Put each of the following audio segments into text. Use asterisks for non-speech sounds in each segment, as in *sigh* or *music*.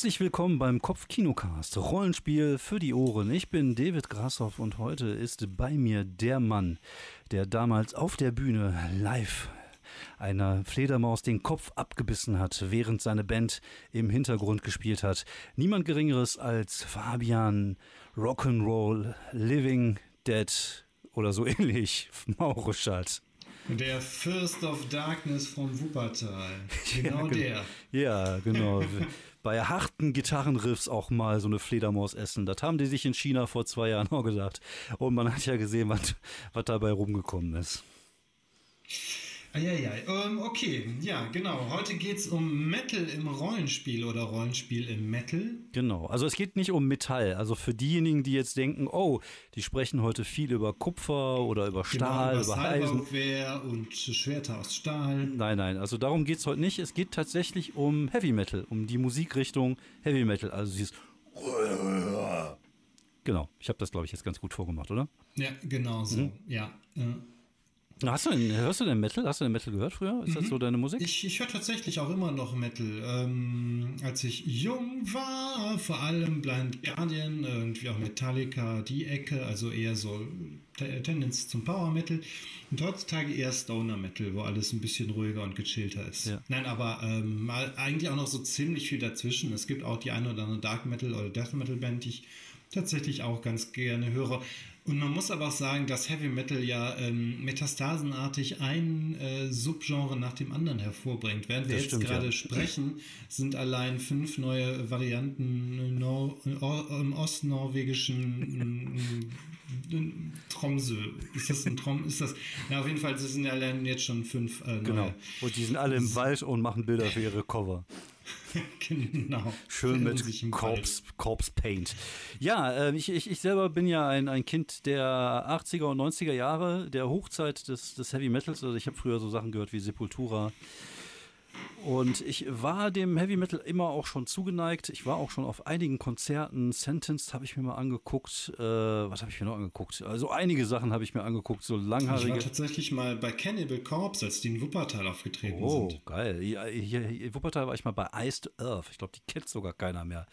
Herzlich willkommen beim Kopfkinocast, Rollenspiel für die Ohren. Ich bin David Grashoff und heute ist bei mir der Mann, der damals auf der Bühne live einer Fledermaus den Kopf abgebissen hat, während seine Band im Hintergrund gespielt hat. Niemand Geringeres als Fabian Rock'n'Roll Living Dead oder so *laughs* ähnlich, Maureschat. Der First of Darkness von Wuppertal. *laughs* Genau ja, der. Ja, genau. *laughs* Bei harten Gitarrenriffs auch mal so eine Fledermaus essen. Das haben die sich in China vor zwei Jahren auch gedacht. Und man hat ja gesehen, was, was dabei rumgekommen ist. Eieiei. Ähm, okay, ja, genau. Heute geht es um Metal im Rollenspiel oder Rollenspiel im Metal. Genau, also es geht nicht um Metall. Also für diejenigen, die jetzt denken, oh, die sprechen heute viel über Kupfer oder über Stahl, genau, über, Eisen. und Schwerter aus Stahl. Nein, nein, also darum geht es heute nicht. Es geht tatsächlich um Heavy Metal, um die Musikrichtung Heavy Metal. Also dieses Genau, ich habe das, glaube ich, jetzt ganz gut vorgemacht, oder? Ja, genau so, mhm. ja. Äh. Hast du denn, hörst du denn Metal? Hast du denn Metal gehört früher? Ist mhm. das so deine Musik? Ich, ich höre tatsächlich auch immer noch Metal. Ähm, als ich jung war, vor allem Blind Guardian, irgendwie auch Metallica, die Ecke, also eher so Tendenz zum Power Metal. Und heutzutage eher Stoner Metal, wo alles ein bisschen ruhiger und gechillter ist. Ja. Nein, aber ähm, eigentlich auch noch so ziemlich viel dazwischen. Es gibt auch die eine oder andere Dark Metal oder Death Metal Band, die ich tatsächlich auch ganz gerne höre. Und man muss aber auch sagen, dass Heavy Metal ja ähm, metastasenartig ein äh, Subgenre nach dem anderen hervorbringt. Während wir das jetzt gerade ja. sprechen, sind allein fünf neue Varianten Nor im ostnorwegischen Tromsø. Ist das ein Trom? Ist das? Na, auf jeden Fall sind ja allein jetzt schon fünf. Äh, genau. Und die sind alle im Wald und machen Bilder für ihre Cover. *laughs* genau. Schön mit Corpse, Corpse Paint. Ja, äh, ich, ich, ich selber bin ja ein, ein Kind der 80er und 90er Jahre, der Hochzeit des, des Heavy Metals. Also ich habe früher so Sachen gehört wie Sepultura, und ich war dem Heavy Metal immer auch schon zugeneigt. Ich war auch schon auf einigen Konzerten. Sentenced habe ich mir mal angeguckt. Äh, was habe ich mir noch angeguckt? Also einige Sachen habe ich mir angeguckt, so langhaarige. Ich war tatsächlich mal bei Cannibal Corpse, als die in Wuppertal aufgetreten oh, sind. Oh, geil. Hier, hier, in Wuppertal war ich mal bei Iced Earth. Ich glaube, die kennt sogar keiner mehr.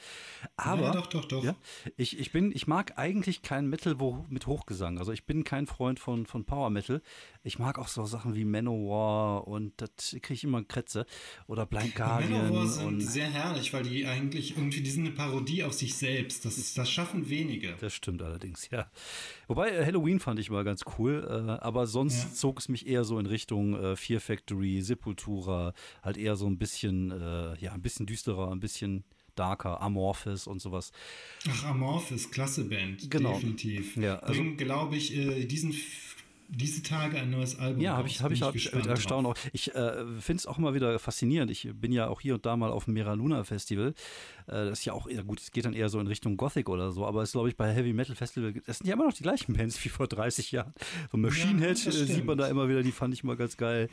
Aber ja, doch, doch, doch. Ja, ich, ich, bin, ich mag eigentlich kein Metal wo, mit Hochgesang. Also ich bin kein Freund von, von Power Metal. Ich mag auch so Sachen wie Manowar und das kriege ich immer Krätze oder Blind Guardian. Manowar sind und sehr herrlich, weil die eigentlich irgendwie, die sind eine Parodie auf sich selbst. Das, ist, das schaffen wenige. Das stimmt allerdings, ja. Wobei äh, Halloween fand ich mal ganz cool, äh, aber sonst ja. zog es mich eher so in Richtung äh, Fear Factory, Sepultura, halt eher so ein bisschen, äh, ja, ein bisschen düsterer, ein bisschen darker, Amorphis und sowas. Ach, Amorphis, klasse Band, genau. definitiv. Ja, also, Bringen, glaube ich, äh, diesen diese Tage ein neues Album. Ja, habe ich, hab ich, hab ich mit Erstaunen auch. Ich äh, finde es auch immer wieder faszinierend. Ich bin ja auch hier und da mal auf dem Mera Luna Festival. Äh, das ist ja auch eher gut, es geht dann eher so in Richtung Gothic oder so, aber es ist, glaube ich, bei Heavy Metal Festival, das sind ja immer noch die gleichen Bands wie vor 30 Jahren. So Machine Head ja, äh, sieht man da immer wieder, die fand ich immer ganz geil.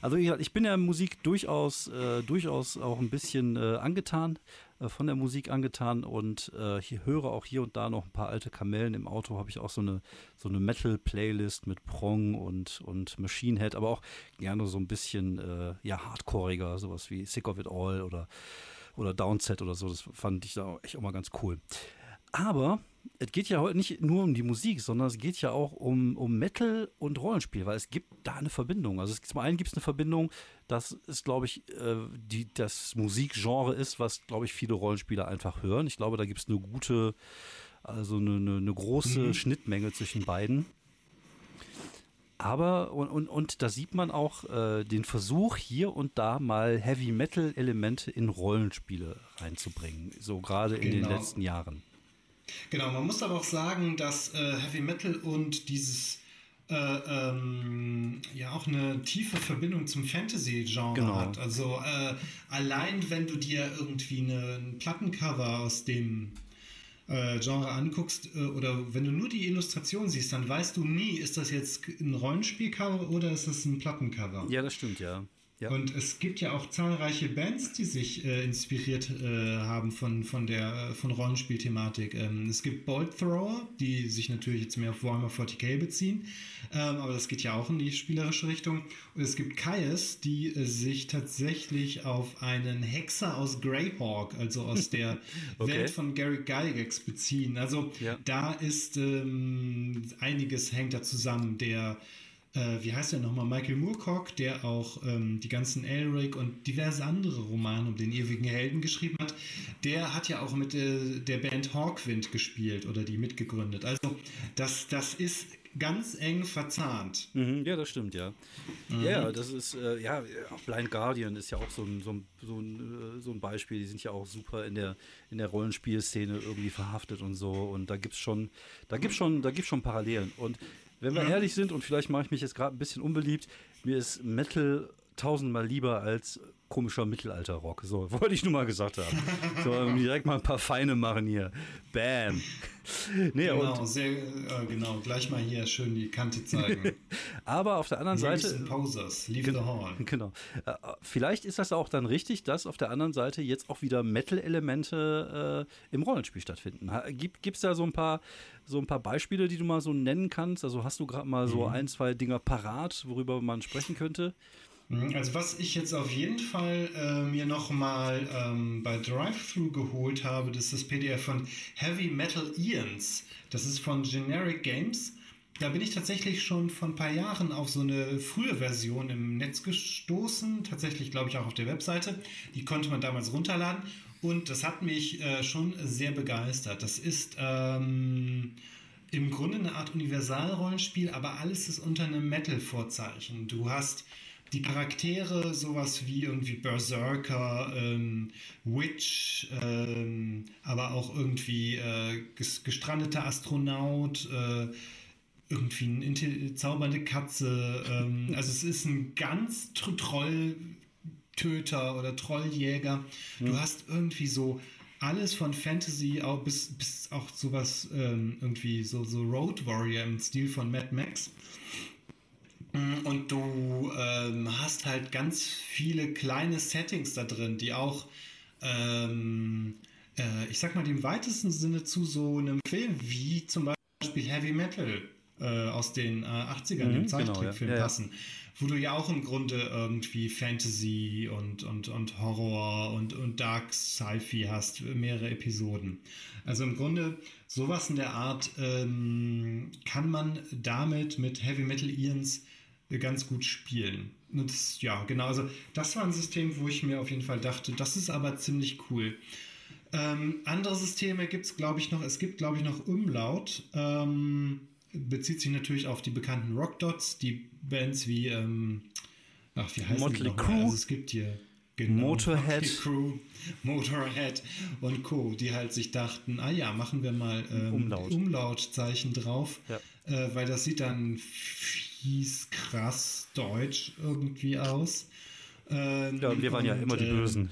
Also ich bin ja Musik durchaus, äh, durchaus auch ein bisschen äh, angetan von der Musik angetan und äh, hier höre auch hier und da noch ein paar alte Kamellen. Im Auto habe ich auch so eine, so eine Metal-Playlist mit Prong und, und Machine Head, aber auch gerne so ein bisschen äh, ja, hardcoreiger, sowas wie Sick of It All oder, oder Downset oder so. Das fand ich da auch echt immer ganz cool. Aber es geht ja heute nicht nur um die Musik, sondern es geht ja auch um, um Metal und Rollenspiel, weil es gibt da eine Verbindung. Also es, zum einen gibt es eine Verbindung, dass es, glaube ich, äh, die, das Musikgenre ist, was, glaube ich, viele Rollenspieler einfach hören. Ich glaube, da gibt es eine gute, also eine, eine, eine große mhm. Schnittmenge zwischen beiden. Aber, und, und, und da sieht man auch äh, den Versuch, hier und da mal Heavy Metal-Elemente in Rollenspiele reinzubringen, so gerade in genau. den letzten Jahren. Genau, man muss aber auch sagen, dass äh, Heavy Metal und dieses äh, ähm, ja auch eine tiefe Verbindung zum Fantasy-Genre genau. hat. Also äh, allein wenn du dir irgendwie eine, ein Plattencover aus dem äh, Genre anguckst äh, oder wenn du nur die Illustration siehst, dann weißt du nie, ist das jetzt ein Rollenspielcover oder ist das ein Plattencover? Ja, das stimmt, ja. Ja. Und es gibt ja auch zahlreiche Bands, die sich äh, inspiriert äh, haben von, von der von Rollenspielthematik. Ähm, es gibt Bolt Thrower, die sich natürlich jetzt mehr auf Warhammer 40k beziehen, ähm, aber das geht ja auch in die spielerische Richtung. Und es gibt Kaius, die äh, sich tatsächlich auf einen Hexer aus Greyhawk, also aus *laughs* der okay. Welt von Gary Gygax beziehen. Also ja. da ist ähm, einiges hängt da zusammen. Der äh, wie heißt der nochmal, Michael Moorcock, der auch ähm, die ganzen Elric und diverse andere Romane um den ewigen Helden geschrieben hat, der hat ja auch mit äh, der Band Hawkwind gespielt oder die mitgegründet. Also das, das ist ganz eng verzahnt. Mhm, ja, das stimmt, ja. Mhm. Ja, das ist, äh, ja, auch Blind Guardian ist ja auch so ein, so, ein, so, ein, äh, so ein Beispiel. Die sind ja auch super in der, in der Rollenspielszene irgendwie verhaftet und so. Und da gibt es schon, da gibt's schon, da gibt's schon Parallelen. Und wenn wir ja. ehrlich sind, und vielleicht mache ich mich jetzt gerade ein bisschen unbeliebt, mir ist Metal tausendmal lieber als komischer Mittelalter-Rock. So, *laughs* wollte ich nur mal gesagt haben. So, *laughs* direkt mal ein paar Feine machen hier. Bam. Nee, genau, sehr, äh, genau, gleich mal hier schön die Kante zeigen. *laughs* Aber auf der anderen Seite. Posers, leave the hall. Genau. Äh, vielleicht ist das auch dann richtig, dass auf der anderen Seite jetzt auch wieder Metal-Elemente äh, im Rollenspiel stattfinden. Gibt es da so ein paar so ein paar Beispiele, die du mal so nennen kannst? Also hast du gerade mal so mhm. ein, zwei Dinger parat, worüber man sprechen könnte? Mhm, also was ich jetzt auf jeden Fall äh, mir nochmal ähm, bei Drive-Thru geholt habe, das ist das PDF von Heavy Metal Ians. Das ist von Generic Games. Da bin ich tatsächlich schon vor ein paar Jahren auf so eine frühe Version im Netz gestoßen. Tatsächlich, glaube ich, auch auf der Webseite. Die konnte man damals runterladen. Und das hat mich äh, schon sehr begeistert. Das ist ähm, im Grunde eine Art Universalrollenspiel, aber alles ist unter einem Metal-Vorzeichen. Du hast die Charaktere, sowas wie irgendwie Berserker, ähm, Witch, ähm, aber auch irgendwie äh, gestrandeter Astronaut, äh, irgendwie eine zaubernde Katze. Ähm, also es ist ein ganz Trolltöter oder Trolljäger. Mhm. Du hast irgendwie so alles von Fantasy auch bis, bis auch sowas ähm, irgendwie so, so Road Warrior im Stil von Mad Max. Mm, und du ähm, hast halt ganz viele kleine Settings da drin, die auch, ähm, äh, ich sag mal, im weitesten Sinne zu so einem Film wie zum Beispiel Heavy Metal äh, aus den äh, 80ern, mhm, dem Zeichentrickfilm genau, ja. passen. Ja. Wo du ja auch im Grunde irgendwie Fantasy und, und, und Horror und, und Dark Sci-Fi hast, mehrere Episoden. Also im Grunde sowas in der Art ähm, kann man damit mit Heavy Metal Ians ganz gut spielen. Und das, ja, genau. Also, das war ein System, wo ich mir auf jeden Fall dachte, das ist aber ziemlich cool. Ähm, andere Systeme gibt es, glaube ich, noch. Es gibt, glaube ich, noch Umlaut. Ähm, bezieht sich natürlich auf die bekannten Rock Dots, die Bands wie, ähm, ach, wie heißt Motley die Crue. Also, es gibt hier genau, Motorhead. Crew, Motorhead und Co., die halt sich dachten, ah ja, machen wir mal ähm, Umlaut. Umlautzeichen drauf, ja. äh, weil das sieht dann hieß krass deutsch irgendwie aus. Ähm, ja, wir waren und, ja immer die Bösen.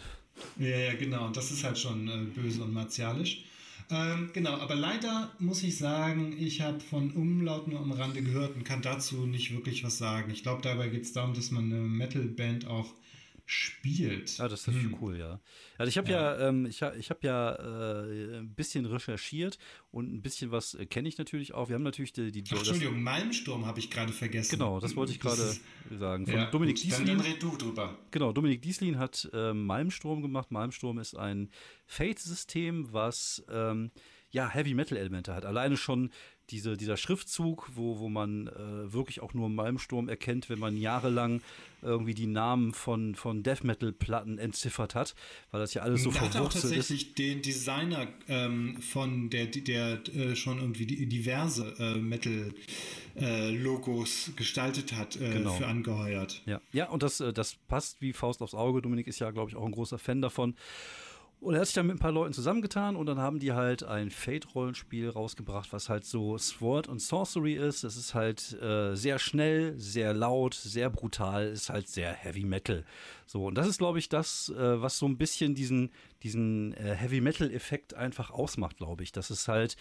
Äh, ja, ja, genau. Und das ist halt schon äh, böse und martialisch. Ähm, genau, aber leider muss ich sagen, ich habe von Umlaut nur am Rande gehört und kann dazu nicht wirklich was sagen. Ich glaube, dabei geht es darum, dass man eine Metalband auch spielt. Ja, das ist hm. cool, ja. Also ich habe ja, ja ähm, ich, ich habe ja äh, ein bisschen recherchiert und ein bisschen was äh, kenne ich natürlich auch. Wir haben natürlich die, die Ach, Entschuldigung, Malmsturm habe ich gerade vergessen. Genau, das wollte ich gerade sagen. Von ja, Dominik gut, Dieslin. Dann, dann red du drüber. Genau, Dominik Dieslin hat äh, Malmsturm gemacht. Malmsturm ist ein Fate-System, was ähm, ja Heavy Metal Elemente hat. Alleine schon diese, dieser Schriftzug, wo, wo man äh, wirklich auch nur Malmsturm erkennt, wenn man jahrelang irgendwie die Namen von, von Death Metal Platten entziffert hat, weil das ja alles so verwurzelt ist. hat auch tatsächlich ist. den Designer ähm, von der, der äh, schon irgendwie diverse äh, Metal äh, Logos gestaltet hat, äh, genau. für angeheuert. Ja, ja und das, äh, das passt wie Faust aufs Auge. Dominik ist ja, glaube ich, auch ein großer Fan davon. Und er hat sich dann mit ein paar Leuten zusammengetan und dann haben die halt ein Fate-Rollenspiel rausgebracht, was halt so Sword und Sorcery ist. Das ist halt äh, sehr schnell, sehr laut, sehr brutal, ist halt sehr Heavy Metal. So, und das ist, glaube ich, das, äh, was so ein bisschen diesen, diesen äh, Heavy-Metal-Effekt einfach ausmacht, glaube ich. Das ist halt,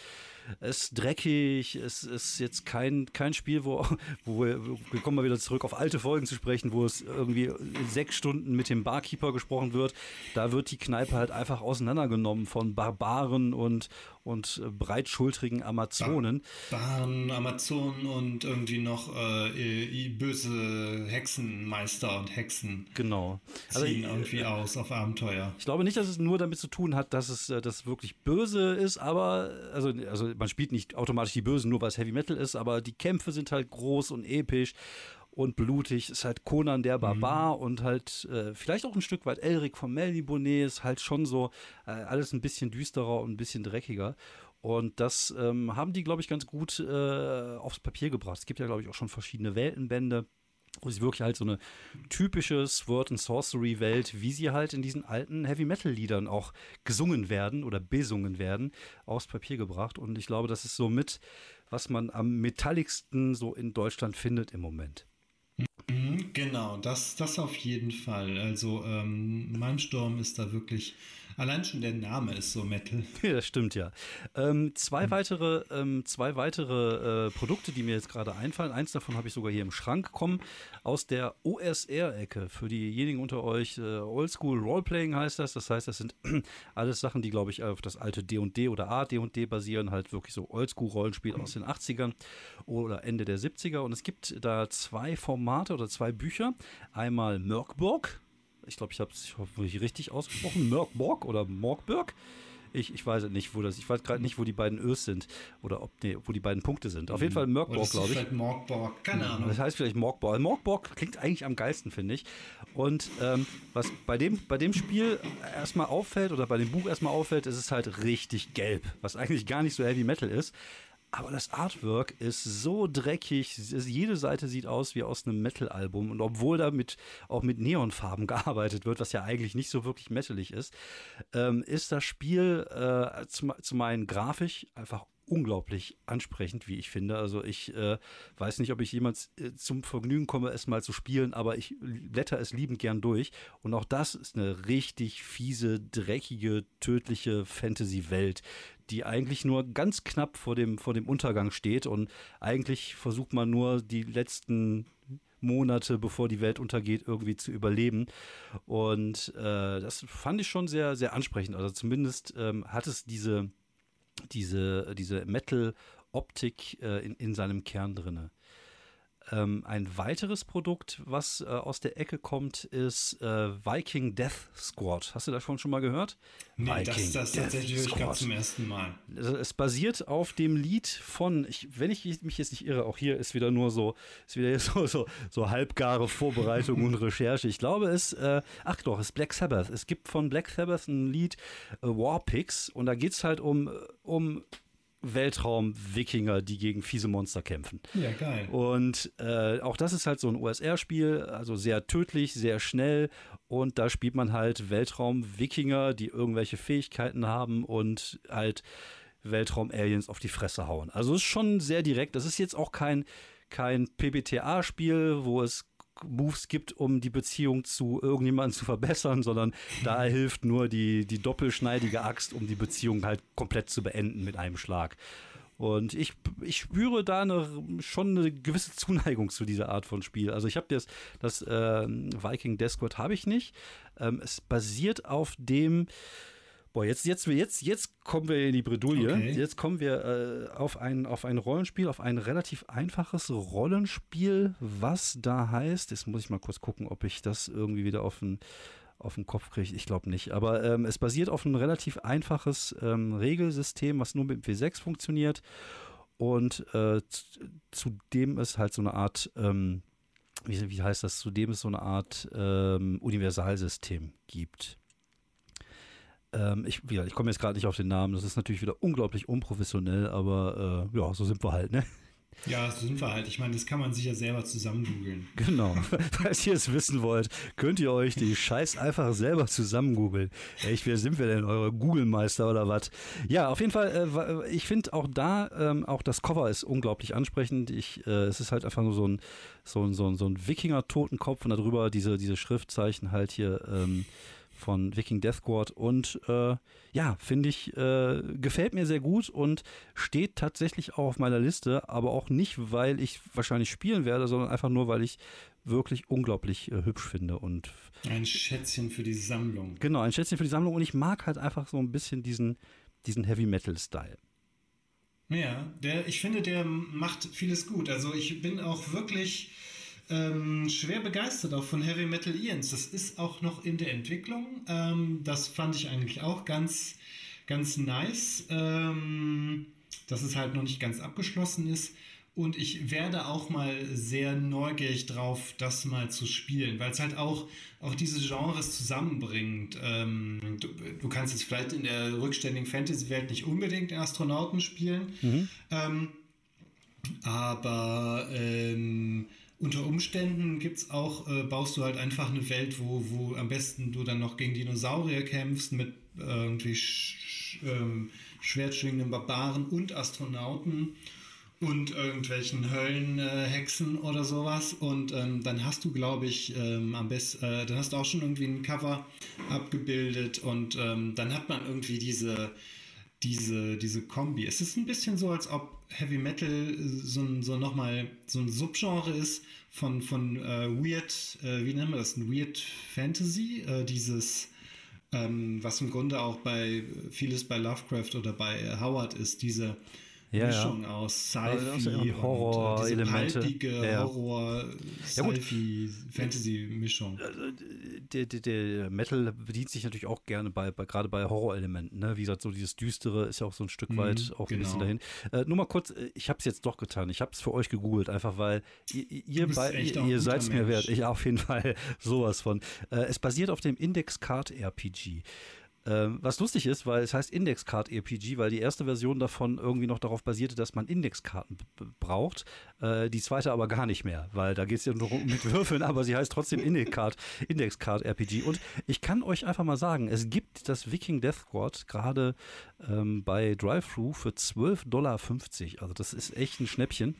es ist dreckig, es ist jetzt kein, kein Spiel, wo, wo wir, wir kommen mal wieder zurück auf alte Folgen zu sprechen, wo es irgendwie sechs Stunden mit dem Barkeeper gesprochen wird. Da wird die Kneipe halt einfach auseinandergenommen von Barbaren und, und äh, breitschultrigen Amazonen. Barbaren, Amazonen und irgendwie noch äh, böse Hexenmeister und Hexen. Genau. Also ziehen irgendwie aus auf Abenteuer. Ich glaube nicht, dass es nur damit zu tun hat, dass es äh, das wirklich böse ist, aber also, also man spielt nicht automatisch die Bösen, nur weil es Heavy Metal ist, aber die Kämpfe sind halt groß und episch und blutig. Ist halt Conan der Barbar mhm. und halt äh, vielleicht auch ein Stück weit Elric von Melniboné ist halt schon so äh, alles ein bisschen düsterer und ein bisschen dreckiger. Und das ähm, haben die, glaube ich, ganz gut äh, aufs Papier gebracht. Es gibt ja, glaube ich, auch schon verschiedene Weltenbände wo sie wirklich halt so eine typische Sword and Sorcery Welt, wie sie halt in diesen alten Heavy Metal Liedern auch gesungen werden oder besungen werden, aufs Papier gebracht. Und ich glaube, das ist so mit, was man am metalligsten so in Deutschland findet im Moment. Mhm, genau, das, das auf jeden Fall. Also ähm, Malmsturm ist da wirklich Allein schon der Name ist so Metal. *laughs* Ja, das stimmt ja. Ähm, zwei, hm. weitere, ähm, zwei weitere äh, Produkte, die mir jetzt gerade einfallen. Eins davon habe ich sogar hier im Schrank, kommen aus der OSR-Ecke. Für diejenigen unter euch, äh, Oldschool Roleplaying heißt das. Das heißt, das sind *clears throat* alles Sachen, die, glaube ich, auf das alte D&D oder AD&D basieren. Halt wirklich so Oldschool-Rollenspiel aus den 80ern oder Ende der 70er. Und es gibt da zwei Formate oder zwei Bücher. Einmal Merkborg, ich glaube, ich habe es hoffentlich richtig ausgesprochen. Morkborg oder Morkberg. Ich, ich weiß nicht, wo das, ich weiß gerade nicht, wo die beiden Ös sind oder ob, nee, wo die beiden Punkte sind. Auf jeden Fall Merkborg, glaube ich. Vielleicht Morkborg, keine Ahnung. Das heißt vielleicht Morkborg. Morkborg klingt eigentlich am geilsten, finde ich. Und ähm, was bei dem, bei dem Spiel erstmal auffällt oder bei dem Buch erstmal auffällt, ist es halt richtig gelb, was eigentlich gar nicht so Heavy Metal ist. Aber das Artwork ist so dreckig. Jede Seite sieht aus wie aus einem Metal-Album. Und obwohl da mit, auch mit Neonfarben *laughs* gearbeitet wird, was ja eigentlich nicht so wirklich metalig ist, ähm, ist das Spiel äh, zum, zum einen grafisch einfach unglaublich ansprechend, wie ich finde. Also ich äh, weiß nicht, ob ich jemals äh, zum Vergnügen komme, es mal zu spielen, aber ich blätter es liebend gern durch. Und auch das ist eine richtig fiese, dreckige, tödliche Fantasy-Welt, die eigentlich nur ganz knapp vor dem, vor dem Untergang steht. Und eigentlich versucht man nur die letzten Monate, bevor die Welt untergeht, irgendwie zu überleben. Und äh, das fand ich schon sehr, sehr ansprechend. Also zumindest ähm, hat es diese diese, diese Metal-Optik äh, in, in seinem Kern drinne. Ähm, ein weiteres Produkt, was äh, aus der Ecke kommt, ist äh, Viking Death Squad. Hast du das schon mal gehört? Nee, Viking das, das tatsächlich höre ich gerade zum ersten Mal. Es basiert auf dem Lied von, ich, wenn ich mich jetzt nicht irre, auch hier ist wieder nur so, ist wieder *laughs* so, so, so halbgare Vorbereitung und Recherche. Ich glaube, es, äh, ach doch, es ist Black Sabbath. Es gibt von Black Sabbath ein Lied äh, Warpix und da geht es halt um, um Weltraum-Wikinger, die gegen fiese Monster kämpfen. Ja, geil. Und äh, auch das ist halt so ein USR-Spiel, also sehr tödlich, sehr schnell. Und da spielt man halt Weltraum-Wikinger, die irgendwelche Fähigkeiten haben und halt Weltraum-Aliens auf die Fresse hauen. Also es ist schon sehr direkt. Das ist jetzt auch kein, kein PBTA-Spiel, wo es Moves gibt, um die Beziehung zu irgendjemandem *laughs* zu verbessern, sondern da hilft nur die, die doppelschneidige Axt, um die Beziehung halt komplett zu beenden mit einem Schlag. Und ich, ich spüre da eine, schon eine gewisse Zuneigung zu dieser Art von Spiel. Also ich habe das, das äh, Viking Death habe ich nicht. Ähm, es basiert auf dem Boah, jetzt, jetzt, jetzt, jetzt kommen wir in die Bredouille. Okay. Jetzt kommen wir äh, auf, ein, auf ein Rollenspiel, auf ein relativ einfaches Rollenspiel, was da heißt. Jetzt muss ich mal kurz gucken, ob ich das irgendwie wieder auf den, auf den Kopf kriege. Ich glaube nicht. Aber ähm, es basiert auf ein relativ einfaches ähm, Regelsystem, was nur mit W6 funktioniert. Und äh, zudem ist halt so eine Art, ähm, wie, wie heißt das, zudem es so eine Art ähm, Universalsystem gibt. Ähm, ich ja, ich komme jetzt gerade nicht auf den Namen. Das ist natürlich wieder unglaublich unprofessionell, aber äh, ja, so sind wir halt, ne? Ja, das sind wir halt. Ich meine, das kann man sich ja selber zusammen googeln. Genau. *laughs* Falls ihr es wissen wollt, könnt ihr euch die Scheiß einfach selber zusammen googeln. Echt, wer sind wir denn? Eure Google-Meister oder was? Ja, auf jeden Fall, äh, ich finde auch da, ähm, auch das Cover ist unglaublich ansprechend. Ich, äh, es ist halt einfach nur so ein, so ein, so ein, so ein Wikinger-Totenkopf und darüber diese, diese Schriftzeichen halt hier. Ähm, von Viking Death Squad und äh, ja, finde ich, äh, gefällt mir sehr gut und steht tatsächlich auch auf meiner Liste, aber auch nicht, weil ich wahrscheinlich spielen werde, sondern einfach nur, weil ich wirklich unglaublich äh, hübsch finde und ein Schätzchen für die Sammlung. Genau, ein Schätzchen für die Sammlung und ich mag halt einfach so ein bisschen diesen, diesen Heavy Metal Style. Ja, der, ich finde, der macht vieles gut. Also ich bin auch wirklich ähm, schwer begeistert auch von Heavy Metal Ians. Das ist auch noch in der Entwicklung. Ähm, das fand ich eigentlich auch ganz, ganz nice, ähm, dass es halt noch nicht ganz abgeschlossen ist. Und ich werde auch mal sehr neugierig drauf, das mal zu spielen, weil es halt auch, auch diese Genres zusammenbringt. Ähm, du, du, kannst jetzt vielleicht in der rückständigen Fantasy-Welt nicht unbedingt den Astronauten spielen, mhm. ähm, aber ähm, unter Umständen gibt's auch, äh, baust du halt einfach eine Welt, wo, wo am besten du dann noch gegen Dinosaurier kämpfst mit äh, irgendwie sch ähm, schwertschwingenden Barbaren und Astronauten und irgendwelchen Höllenhexen äh, oder sowas. Und ähm, dann hast du, glaube ich, ähm, am besten, äh, dann hast du auch schon irgendwie ein Cover abgebildet und ähm, dann hat man irgendwie diese diese, diese Kombi. Es ist ein bisschen so, als ob Heavy Metal so, so nochmal so ein Subgenre ist von, von äh, Weird, äh, wie nennen wir das, ein Weird Fantasy, äh, dieses, ähm, was im Grunde auch bei vieles bei Lovecraft oder bei Howard ist, diese ja, Mischung aus Sci-Fi, Horror-Elemente, ja, Horror, Sci-Fi, Fantasy-Mischung. Der, der, der, Metal bedient sich natürlich auch gerne bei, bei gerade bei Horrorelementen. Ne? Wie gesagt, so dieses Düstere ist ja auch so ein Stück mhm, weit auch genau. ein bisschen dahin. Äh, nur mal kurz, äh, ich habe es jetzt doch getan. Ich habe es für euch gegoogelt, einfach weil ihr, ihr, ihr, ihr seid es mir wert. Ich auf jeden *laughs* Fall sowas von. Äh, es basiert auf dem Index Card RPG. Ähm, was lustig ist, weil es heißt Indexcard RPG, weil die erste Version davon irgendwie noch darauf basierte, dass man Indexkarten braucht. Äh, die zweite aber gar nicht mehr, weil da geht es ja nur mit Würfeln, aber sie heißt trotzdem Indexcard, Indexcard RPG. Und ich kann euch einfach mal sagen, es gibt das Viking Death Squad gerade ähm, bei Drive-Thru für 12,50 Dollar. Also das ist echt ein Schnäppchen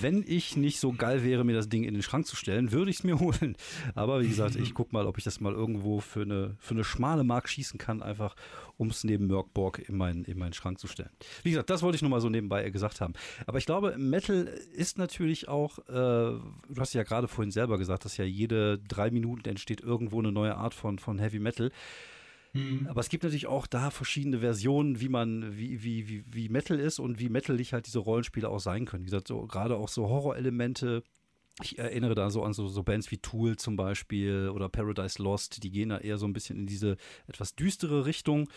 wenn ich nicht so geil wäre, mir das Ding in den Schrank zu stellen, würde ich es mir *laughs* holen. Aber wie gesagt, ich gucke mal, ob ich das mal irgendwo für eine, für eine schmale Mark schießen kann, einfach um es neben Merkborg in, mein, in meinen Schrank zu stellen. Wie gesagt, das wollte ich nur mal so nebenbei gesagt haben. Aber ich glaube, Metal ist natürlich auch, äh, du hast ja gerade vorhin selber gesagt, dass ja jede drei Minuten entsteht irgendwo eine neue Art von, von Heavy Metal. Mhm. Aber es gibt natürlich auch da verschiedene Versionen, wie man, wie, wie, wie, wie Metal ist und wie metalig halt diese Rollenspiele auch sein können. Wie gesagt, so, gerade auch so Horrorelemente. Ich erinnere da so an so, so, Bands wie Tool zum Beispiel oder Paradise Lost, die gehen da eher so ein bisschen in diese etwas düstere Richtung.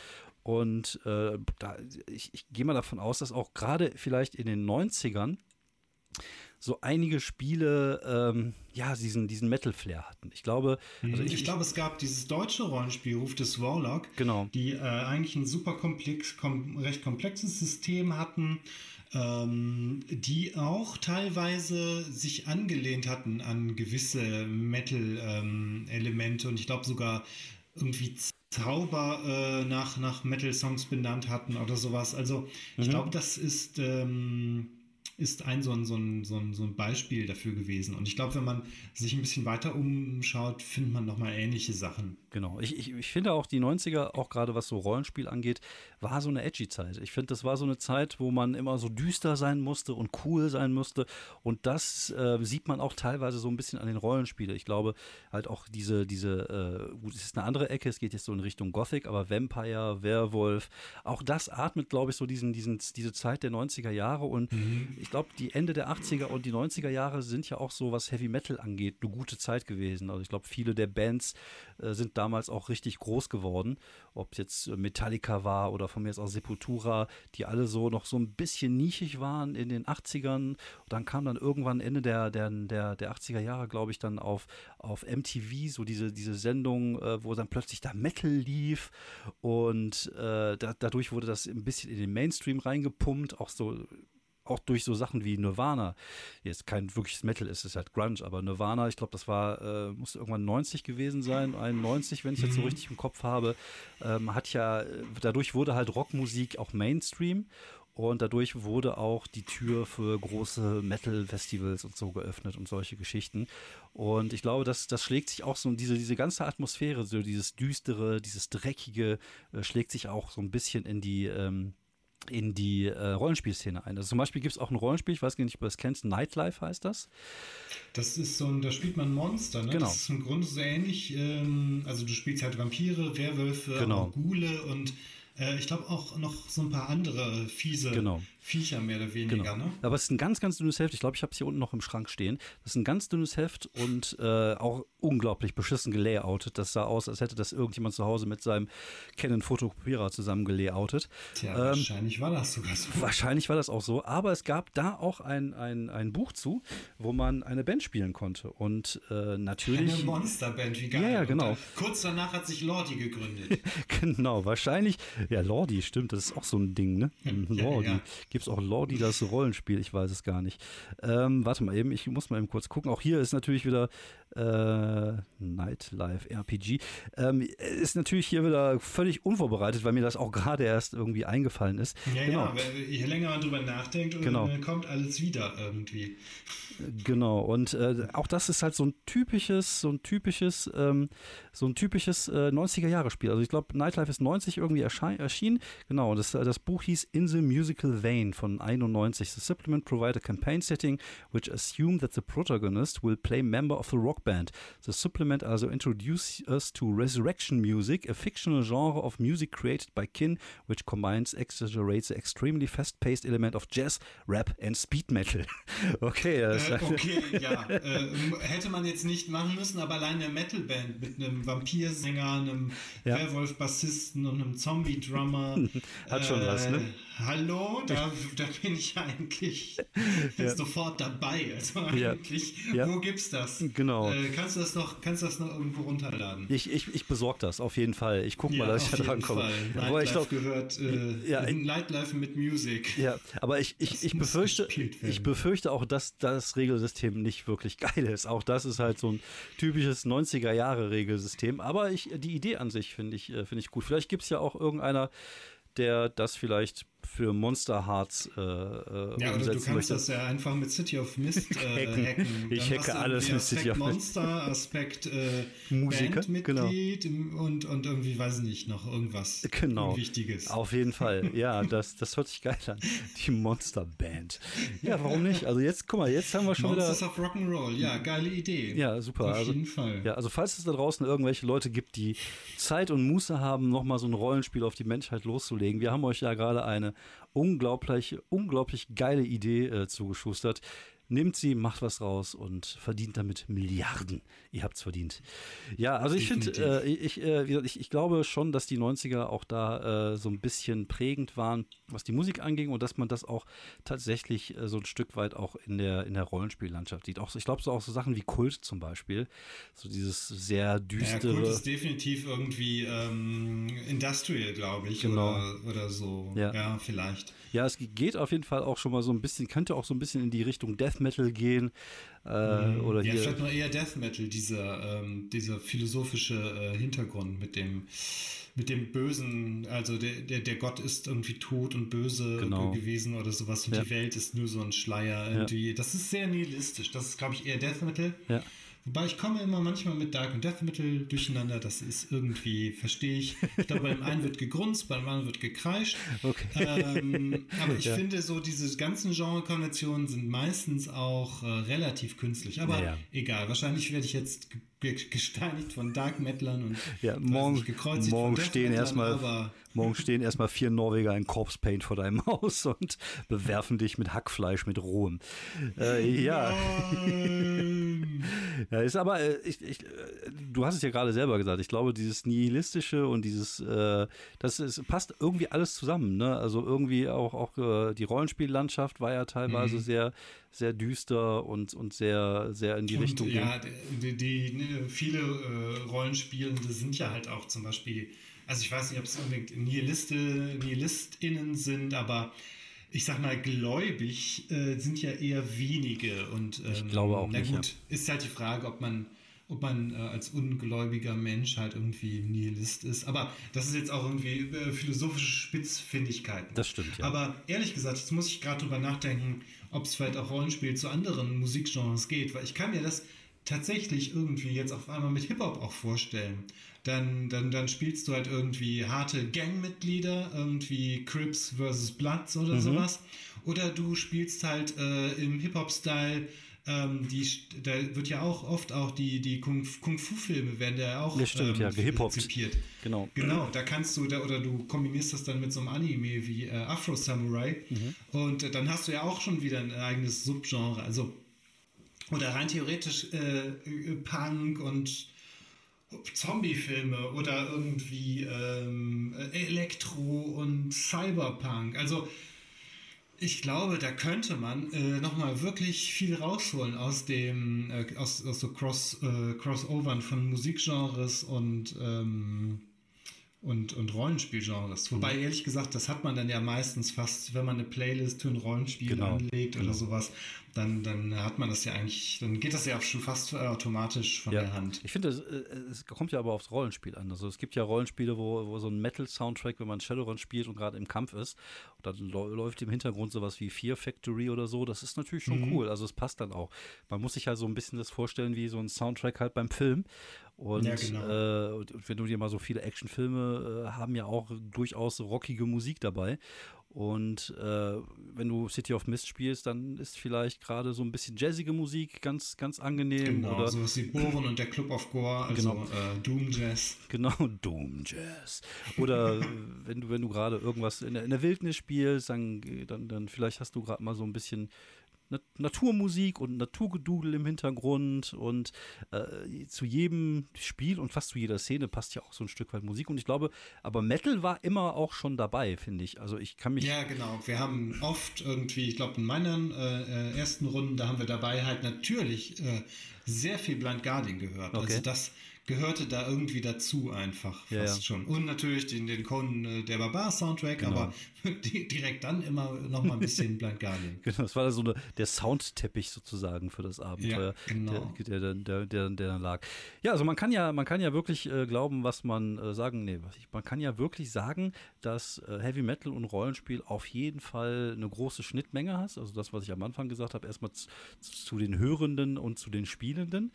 Und äh, da, ich, ich gehe mal davon aus, dass auch gerade vielleicht in den 90ern so einige Spiele ähm, ja diesen, diesen Metal-Flair hatten. Ich glaube, also ich, ich, glaube, es gab dieses deutsche Rollenspiel, Ruf des Warlock, genau. die äh, eigentlich ein super komplex, kom recht komplexes System hatten, ähm, die auch teilweise sich angelehnt hatten an gewisse Metal-Elemente ähm, und ich glaube sogar irgendwie Zauber äh, nach, nach Metal-Songs benannt hatten oder sowas. Also ich mhm. glaube, das ist ähm, ist ein so ein, so ein, so ein, so ein Beispiel dafür gewesen. Und ich glaube, wenn man sich ein bisschen weiter umschaut, findet man nochmal ähnliche Sachen. Genau. Ich, ich, ich finde auch die 90er, auch gerade was so Rollenspiel angeht, war so eine edgy Zeit. Ich finde, das war so eine Zeit, wo man immer so düster sein musste und cool sein musste. Und das äh, sieht man auch teilweise so ein bisschen an den Rollenspielen. Ich glaube, halt auch diese, diese, äh, gut, es ist eine andere Ecke, es geht jetzt so in Richtung Gothic, aber Vampire, Werwolf, auch das atmet, glaube ich, so diesen, diesen, diese Zeit der 90er Jahre. Und mhm. Ich glaube, die Ende der 80er und die 90er Jahre sind ja auch so, was Heavy Metal angeht, eine gute Zeit gewesen. Also ich glaube, viele der Bands äh, sind damals auch richtig groß geworden. Ob es jetzt Metallica war oder von mir jetzt auch Sepultura, die alle so noch so ein bisschen nischig waren in den 80ern. Und dann kam dann irgendwann Ende der, der, der, der 80er Jahre, glaube ich, dann auf, auf MTV so diese, diese Sendung, äh, wo dann plötzlich da Metal lief und äh, da, dadurch wurde das ein bisschen in den Mainstream reingepumpt, auch so auch durch so Sachen wie Nirvana, jetzt kein wirkliches Metal ist, es ist halt Grunge, aber Nirvana, ich glaube, das war, äh, musste irgendwann 90 gewesen sein, 91, wenn ich jetzt so mhm. richtig im Kopf habe, ähm, hat ja, dadurch wurde halt Rockmusik auch Mainstream und dadurch wurde auch die Tür für große Metal-Festivals und so geöffnet und solche Geschichten. Und ich glaube, das, das schlägt sich auch so, diese, diese ganze Atmosphäre, so dieses Düstere, dieses Dreckige, äh, schlägt sich auch so ein bisschen in die, ähm, in die äh, Rollenspielszene ein. Also zum Beispiel gibt es auch ein Rollenspiel, ich weiß gar nicht, ob du das kennst, Nightlife heißt das. Das ist so ein, da spielt man Monster, ne? Genau. Das ist im Grunde so ähnlich, ähm, also du spielst halt Vampire, Werwölfe, genau. Ghule und äh, ich glaube auch noch so ein paar andere fiese genau. Viecher mehr oder weniger. Genau. Ne? Aber es ist ein ganz, ganz dünnes Heft. Ich glaube, ich habe es hier unten noch im Schrank stehen. Das ist ein ganz dünnes Heft und äh, auch unglaublich beschissen gelayoutet. Das sah aus, als hätte das irgendjemand zu Hause mit seinem Canon-Fotokopierer zusammen gelayoutet. Tja, ähm, wahrscheinlich war das sogar so. Wahrscheinlich war das auch so. Aber es gab da auch ein, ein, ein Buch zu, wo man eine Band spielen konnte. Und äh, natürlich. Eine Monsterband, wie geil. Ja, ja genau. Dann, kurz danach hat sich Lordi gegründet. *laughs* genau, wahrscheinlich. Ja, Lordi, stimmt. Das ist auch so ein Ding, ne? Lordi. Ja, ja. Gibt es auch Lordi das Rollenspiel? Ich weiß es gar nicht. Ähm, warte mal eben, ich muss mal eben kurz gucken. Auch hier ist natürlich wieder äh, Nightlife RPG. Ähm, ist natürlich hier wieder völlig unvorbereitet, weil mir das auch *laughs* gerade erst irgendwie eingefallen ist. Ja, genau. ja, je länger man drüber nachdenkt, genau. kommt alles wieder irgendwie. Genau, und äh, auch das ist halt so ein typisches, so ein typisches, ähm, so ein typisches äh, 90er-Jahre-Spiel. Also ich glaube, Nightlife ist 90 irgendwie erschienen. Genau, das, das Buch hieß In the Musical Vein von 91. The supplement provide a campaign setting which assume that the protagonist will play member of the rock band. The supplement also introduces us to resurrection music, a fictional genre of music created by Kin, which combines, exaggerates the extremely fast-paced element of jazz, rap and speed metal. *laughs* okay, das äh, okay, *laughs* ja. Äh, hätte man jetzt nicht machen müssen, aber allein eine Metalband mit einem Vampirsänger, einem ja. Werwolf-Bassisten und einem Zombie-Drummer. *laughs* Hat schon was, ne? Äh, hallo, da, *laughs* da bin ich eigentlich *laughs* ja. sofort dabei. Also eigentlich, ja. wo gibt's das? Genau. Äh, kannst, du das noch, kannst du das noch irgendwo runterladen? Ich, ich, ich besorge das, auf jeden Fall. Ich gucke mal, dass ich da dran komme. Aber ich glaub, gehört, äh, ja, Nightlife mit Music. Ja, aber ich, ich, ich, befürchte, ich befürchte auch, dass das Regelsystem nicht wirklich *laughs* geil ist. Auch das ist halt so ein typisches 90er-Jahre-Regelsystem. Aber ich, die Idee an sich finde ich, äh, find ich gut. Vielleicht gibt es ja auch irgendeiner, der das vielleicht für Monster Hearts äh, äh Ja, oder du kannst möchte. das ja einfach mit City of Mist äh, *laughs* hacken. Ich hacke alles mit City of Mist. Monster, Aspekt äh, Musiker, genau. und, und irgendwie, weiß ich nicht, noch irgendwas genau. Wichtiges. Auf jeden Fall, *laughs* ja, das, das hört sich geil an. Die Monster Band. Ja, warum nicht? Also jetzt, guck mal, jetzt haben wir schon Monsters wieder... of Rock'n'Roll, ja, geile Idee. Ja, super. Auf also, jeden Fall. Ja, also falls es da draußen irgendwelche Leute gibt, die Zeit und Muße haben, nochmal so ein Rollenspiel auf die Menschheit loszulegen, wir haben euch ja gerade eine unglaublich, unglaublich geile Idee äh, zugeschustert. Nehmt sie, macht was raus und verdient damit Milliarden. Ihr habt's verdient. Ja, also ich finde, äh, ich, äh, ich, ich glaube schon, dass die 90er auch da äh, so ein bisschen prägend waren, was die Musik anging und dass man das auch tatsächlich äh, so ein Stück weit auch in der, in der Rollenspiellandschaft sieht. Auch, ich glaube, so auch so Sachen wie Kult zum Beispiel. So dieses sehr düstere. Ja, Kult ist definitiv irgendwie ähm, Industrial, glaube ich. Genau. Oder, oder so. Ja. ja, vielleicht. Ja, es geht auf jeden Fall auch schon mal so ein bisschen, könnte auch so ein bisschen in die Richtung Death Metal gehen. Äh, mhm. oder ja, vielleicht noch eher Death Metal, dieser, ähm, dieser philosophische äh, Hintergrund mit dem, mit dem Bösen, also der, der, der Gott ist irgendwie tot und böse genau. gewesen oder sowas und ja. die Welt ist nur so ein Schleier irgendwie. Ja. Das ist sehr nihilistisch. Das ist, glaube ich, eher Death Metal. Ja. Wobei ich komme immer manchmal mit Dark und Death Metal durcheinander. Das ist irgendwie, verstehe ich. Ich glaube, beim einen wird gegrunzt, beim anderen wird gekreischt. Okay. Ähm, aber ich ja. finde so, diese ganzen Genre-Konventionen sind meistens auch äh, relativ künstlich. Aber ja, ja. egal, wahrscheinlich werde ich jetzt gesteinigt von Dark Metalern und ja, morgen, nicht, morgen stehen erstmal morgen stehen erstmal vier Norweger in Corpse Paint vor deinem *laughs* Haus und bewerfen dich mit Hackfleisch mit rohem. Äh, ja. Ja, ist aber äh, ich, ich, äh, du hast es ja gerade selber gesagt. Ich glaube, dieses nihilistische und dieses äh, das ist, passt irgendwie alles zusammen. Ne? Also irgendwie auch auch äh, die Rollenspiellandschaft war ja teilweise mhm. sehr sehr düster und, und sehr, sehr in die und, Richtung ja, die, die, ne, viele äh, Rollenspielende sind ja halt auch zum Beispiel, also ich weiß nicht, ob es unbedingt Nihiliste, NihilistInnen sind, aber ich sag mal, gläubig äh, sind ja eher wenige. Und ähm, ich glaube auch na nicht. gut, ja. ist halt die Frage, ob man, ob man äh, als ungläubiger Mensch halt irgendwie Nihilist ist. Aber das ist jetzt auch irgendwie äh, philosophische Spitzfindigkeiten. Das stimmt, ja. Aber ehrlich gesagt, jetzt muss ich gerade drüber nachdenken, ob es vielleicht auch Rollenspiel zu anderen Musikgenres geht, weil ich kann mir das tatsächlich irgendwie jetzt auf einmal mit Hip-Hop auch vorstellen. Dann, dann, dann spielst du halt irgendwie harte Gangmitglieder, irgendwie Crips versus Bloods oder mhm. sowas. Oder du spielst halt äh, im Hip-Hop-Style ähm, die, da wird ja auch oft auch die, die Kung-Fu-Filme werden ja auch das stimmt, ähm, ja, rezipiert. Genau. Genau, da kannst du, da, oder du kombinierst das dann mit so einem Anime wie äh, Afro Samurai mhm. und äh, dann hast du ja auch schon wieder ein eigenes Subgenre. Also oder rein theoretisch äh, Punk und Zombie-Filme oder irgendwie ähm, Elektro und Cyberpunk. Also ich glaube, da könnte man äh, nochmal wirklich viel rausholen aus dem, äh, aus, aus so Cross, äh, Crossovern von Musikgenres und ähm, und, und Rollenspielgenres. Wobei, mhm. ehrlich gesagt, das hat man dann ja meistens fast, wenn man eine Playlist für ein Rollenspiel genau. anlegt genau. oder sowas, dann, dann hat man das ja eigentlich, dann geht das ja auch schon fast automatisch von ja. der Hand. Ich finde, es, äh, es, kommt ja aber aufs Rollenspiel an. Also es gibt ja Rollenspiele, wo, wo so ein Metal-Soundtrack, wenn man Shadowrun spielt und gerade im Kampf ist, dann läuft im Hintergrund sowas wie Fear Factory oder so. Das ist natürlich schon mhm. cool. Also es passt dann auch. Man muss sich ja so ein bisschen das vorstellen wie so ein Soundtrack halt beim Film. Und, ja, genau. äh, und wenn du dir mal so viele Actionfilme äh, haben ja auch durchaus rockige Musik dabei. Und äh, wenn du City of Mist spielst, dann ist vielleicht gerade so ein bisschen jazzige Musik ganz, ganz angenehm. Genau, oder sowas wie Bohren und der Club of Gore, also genau. äh, Doom Jazz. Genau, *laughs* Doom Jazz. Oder wenn du, wenn du gerade irgendwas in der, in der Wildnis spielst, dann, dann, dann vielleicht hast du gerade mal so ein bisschen Naturmusik und Naturgedudel im Hintergrund und äh, zu jedem Spiel und fast zu jeder Szene passt ja auch so ein Stück weit Musik und ich glaube, aber Metal war immer auch schon dabei, finde ich. Also ich kann mich. Ja, genau. Wir haben oft irgendwie, ich glaube in meinen äh, äh, ersten Runden, da haben wir dabei halt natürlich äh, sehr viel Blind Guardian gehört. Also okay. Also das gehörte da irgendwie dazu einfach fast ja, schon. Und natürlich den, den Conan äh, der Barbar Soundtrack, genau. aber *laughs* direkt dann immer noch mal ein bisschen *laughs* Blind Guardian. Genau, das war so eine, der Soundteppich sozusagen für das Abenteuer, ja, genau. der, der, der, der, der dann lag. Ja, also man kann ja, man kann ja wirklich äh, glauben, was man äh, sagen, nee, man kann ja wirklich sagen, dass äh, Heavy Metal und Rollenspiel auf jeden Fall eine große Schnittmenge hast. Also das, was ich am Anfang gesagt habe, erstmal zu, zu den Hörenden und zu den Spielenden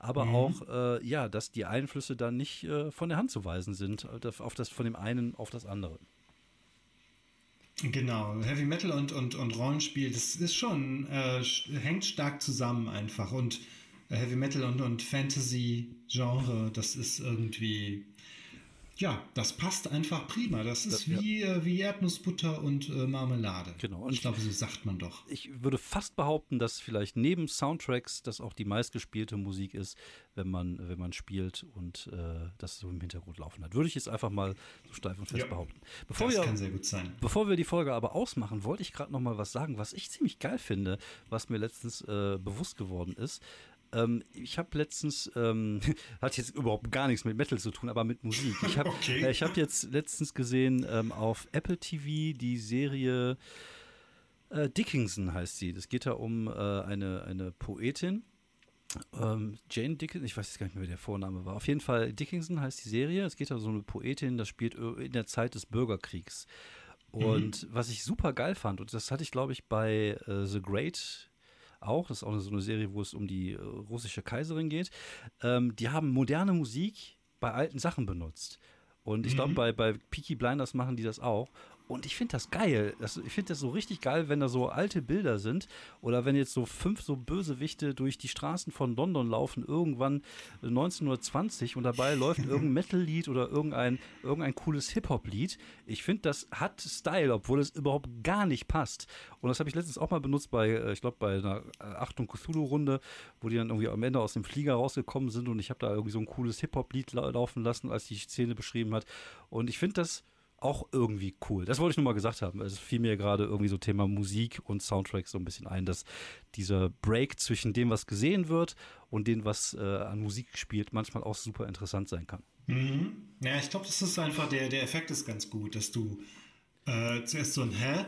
aber mhm. auch, äh, ja, dass die Einflüsse dann nicht äh, von der Hand zu weisen sind, äh, auf das, von dem einen auf das andere. Genau, Heavy Metal und, und, und Rollenspiel, das ist schon, äh, hängt stark zusammen einfach. Und Heavy Metal und, und Fantasy-Genre, das ist irgendwie ja, das passt einfach prima. Das ist das, wie, ja. äh, wie Erdnussbutter und äh, Marmelade. Genau. Und ich glaube, so sagt man doch. Ich würde fast behaupten, dass vielleicht neben Soundtracks das auch die meistgespielte Musik ist, wenn man, wenn man spielt und äh, das so im Hintergrund laufen hat. Würde ich jetzt einfach mal so steif und fest ja, behaupten. Bevor das wir, kann sehr gut sein. Bevor wir die Folge aber ausmachen, wollte ich gerade noch mal was sagen, was ich ziemlich geil finde, was mir letztens äh, bewusst geworden ist. Ähm, ich habe letztens, ähm, *laughs* hat jetzt überhaupt gar nichts mit Metal zu tun, aber mit Musik. Ich habe *laughs* okay. äh, hab jetzt letztens gesehen ähm, auf Apple TV die Serie äh, Dickinson heißt sie. Das geht da um äh, eine, eine Poetin. Ähm, Jane Dickinson, ich weiß jetzt gar nicht mehr, wer der Vorname war. Auf jeden Fall Dickinson heißt die Serie. Es geht da so eine Poetin, das spielt in der Zeit des Bürgerkriegs. Und mhm. was ich super geil fand, und das hatte ich, glaube ich, bei äh, The Great auch. Das ist auch so eine Serie, wo es um die äh, russische Kaiserin geht. Ähm, die haben moderne Musik bei alten Sachen benutzt. Und ich glaube, mhm. bei, bei Peaky Blinders machen die das auch. Und ich finde das geil. Das, ich finde das so richtig geil, wenn da so alte Bilder sind oder wenn jetzt so fünf so Bösewichte durch die Straßen von London laufen, irgendwann 1920 und dabei läuft *laughs* irgendein Metal-Lied oder irgendein, irgendein cooles Hip-Hop-Lied. Ich finde, das hat Style, obwohl es überhaupt gar nicht passt. Und das habe ich letztens auch mal benutzt bei, äh, ich glaube, bei einer äh, Achtung Cthulhu-Runde, wo die dann irgendwie am Ende aus dem Flieger rausgekommen sind und ich habe da irgendwie so ein cooles Hip-Hop-Lied laufen lassen, als die Szene beschrieben hat. Und ich finde das auch irgendwie cool. Das wollte ich nur mal gesagt haben. Es fiel mir gerade irgendwie so Thema Musik und Soundtrack so ein bisschen ein, dass dieser Break zwischen dem, was gesehen wird und dem, was äh, an Musik spielt, manchmal auch super interessant sein kann. Mhm. Ja, ich glaube, das ist einfach der, der Effekt ist ganz gut, dass du äh, zuerst so ein Hä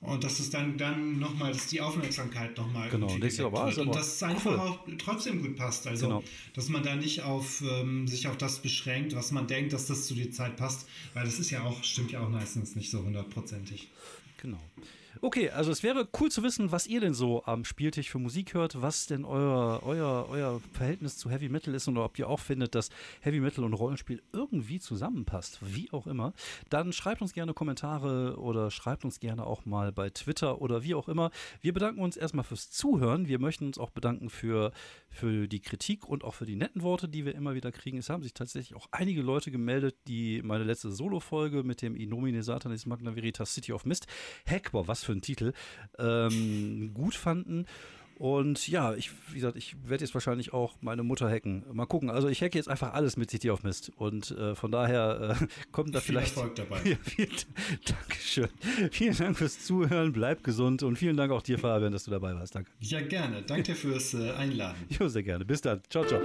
Und das ist dann, dann nochmal, dass die Aufmerksamkeit nochmal genau. und, das aber, und dass es einfach cool. auch trotzdem gut passt. Also, genau. dass man da nicht auf ähm, sich auf das beschränkt, was man denkt, dass das zu der Zeit passt, weil das ist ja auch, stimmt ja auch meistens nicht so hundertprozentig. Genau. Okay, also es wäre cool zu wissen, was ihr denn so am Spieltisch für Musik hört, was denn euer, euer, euer Verhältnis zu Heavy Metal ist und ob ihr auch findet, dass Heavy Metal und Rollenspiel irgendwie zusammenpasst, wie auch immer. Dann schreibt uns gerne Kommentare oder schreibt uns gerne auch mal bei Twitter oder wie auch immer. Wir bedanken uns erstmal fürs Zuhören. Wir möchten uns auch bedanken für, für die Kritik und auch für die netten Worte, die wir immer wieder kriegen. Es haben sich tatsächlich auch einige Leute gemeldet, die meine letzte Solo-Folge mit dem Inomine Satanis Magna Veritas City of Mist, heck, boah, was für ein Titel, ähm, gut fanden. Und ja, ich, wie gesagt, ich werde jetzt wahrscheinlich auch meine Mutter hacken. Mal gucken. Also ich hacke jetzt einfach alles mit City of Mist. Und äh, von daher äh, *laughs* kommt da viel vielleicht. Erfolg dabei. *laughs* Ja, viel, Dankeschön. Vielen Dank fürs Zuhören. Bleib gesund und vielen Dank auch dir, Fabian, dass du dabei warst. Danke. Ja, gerne. Danke fürs äh, Einladen. Jo, sehr gerne. Bis dann. Ciao, ciao.